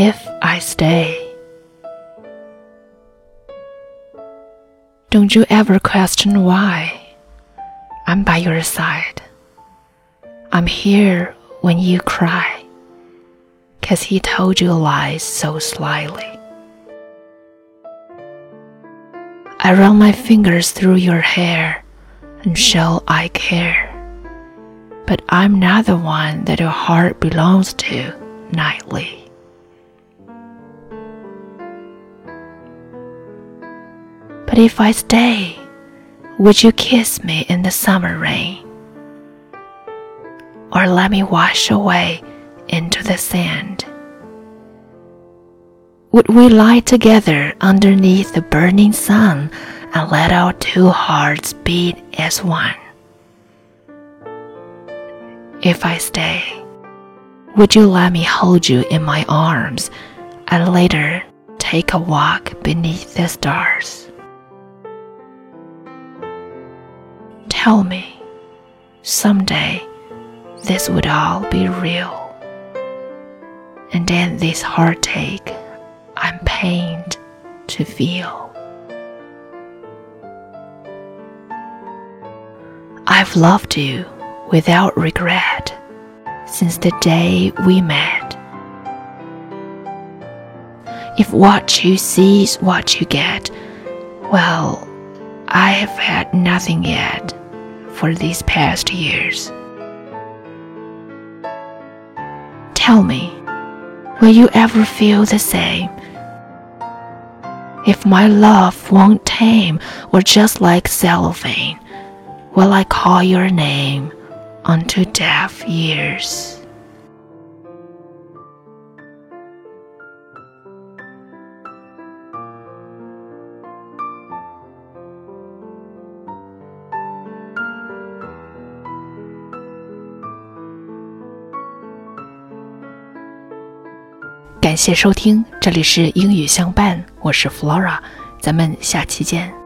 if I stay? Don't you ever question why? I'm by your side. I'm here when you cry, 'cause he told you lies so slyly. I run my fingers through your hair and show I care. But I'm not the one that your heart belongs to nightly. If I stay, would you kiss me in the summer rain? Or let me wash away into the sand? Would we lie together underneath the burning sun and let our two hearts beat as one? If I stay, would you let me hold you in my arms and later take a walk beneath the stars? Tell me, someday this would all be real. And then this heartache I'm pained to feel. I've loved you without regret since the day we met. If what you see is what you get, well, I have had nothing yet for these past years. Tell me, will you ever feel the same? If my love won't tame or just like cellophane, will I call your name unto deaf ears? 感谢收听，这里是英语相伴，我是 Flora，咱们下期见。